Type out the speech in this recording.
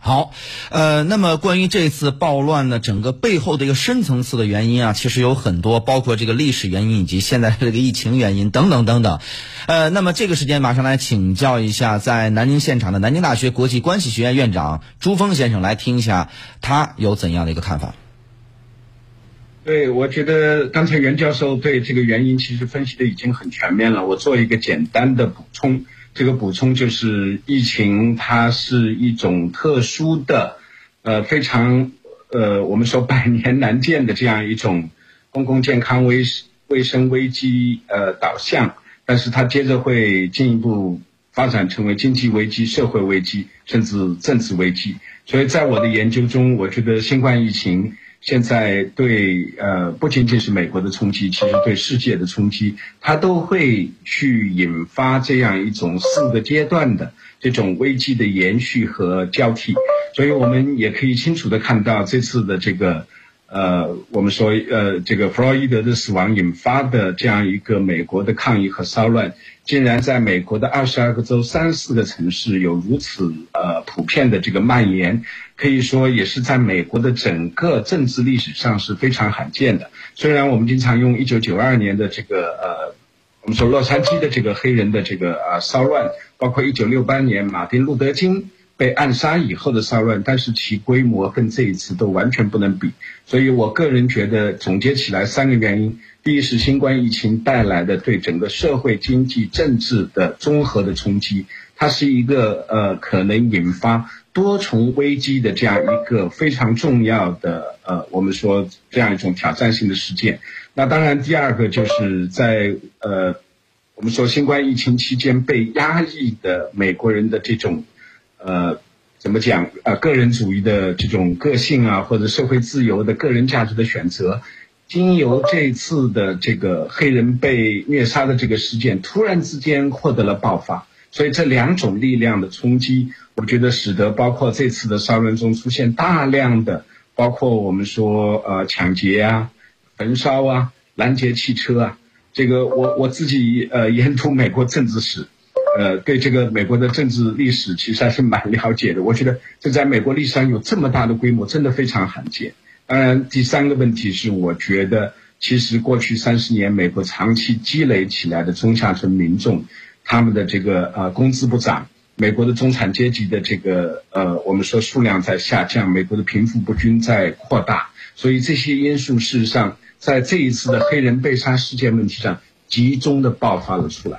好，呃，那么关于这次暴乱呢，整个背后的一个深层次的原因啊，其实有很多，包括这个历史原因以及现在这个疫情原因等等等等。呃，那么这个时间马上来请教一下在南京现场的南京大学国际关系学院院长朱峰先生，来听一下他有怎样的一个看法。对，我觉得刚才袁教授对这个原因其实分析的已经很全面了，我做一个简单的补充。这个补充就是，疫情它是一种特殊的，呃，非常呃，我们说百年难见的这样一种公共健康危卫生危机呃导向，但是它接着会进一步发展成为经济危机、社会危机，甚至政治危机。所以在我的研究中，我觉得新冠疫情。现在对呃不仅仅是美国的冲击，其实对世界的冲击，它都会去引发这样一种四个阶段的这种危机的延续和交替，所以我们也可以清楚的看到这次的这个。呃，我们说，呃，这个弗洛伊德的死亡引发的这样一个美国的抗议和骚乱，竟然在美国的二十二个州、三四个城市有如此呃普遍的这个蔓延，可以说也是在美国的整个政治历史上是非常罕见的。虽然我们经常用一九九二年的这个呃，我们说洛杉矶的这个黑人的这个啊骚乱，包括一九六八年马丁路德金。被暗杀以后的骚乱，但是其规模跟这一次都完全不能比，所以我个人觉得总结起来三个原因：第一是新冠疫情带来的对整个社会、经济、政治的综合的冲击，它是一个呃可能引发多重危机的这样一个非常重要的呃我们说这样一种挑战性的事件。那当然，第二个就是在呃我们说新冠疫情期间被压抑的美国人的这种。呃，怎么讲？呃，个人主义的这种个性啊，或者社会自由的个人价值的选择，经由这次的这个黑人被虐杀的这个事件，突然之间获得了爆发。所以这两种力量的冲击，我觉得使得包括这次的骚乱中出现大量的，包括我们说呃抢劫啊、焚烧啊、拦截汽车啊。这个我我自己呃研读美国政治史。呃，对这个美国的政治历史其实还是蛮了解的。我觉得这在美国历史上有这么大的规模，真的非常罕见。当然，第三个问题是，我觉得其实过去三十年美国长期积累起来的中下层民众，他们的这个呃工资不涨，美国的中产阶级的这个呃我们说数量在下降，美国的贫富不均在扩大，所以这些因素事实上在这一次的黑人被杀事件问题上集中的爆发了出来。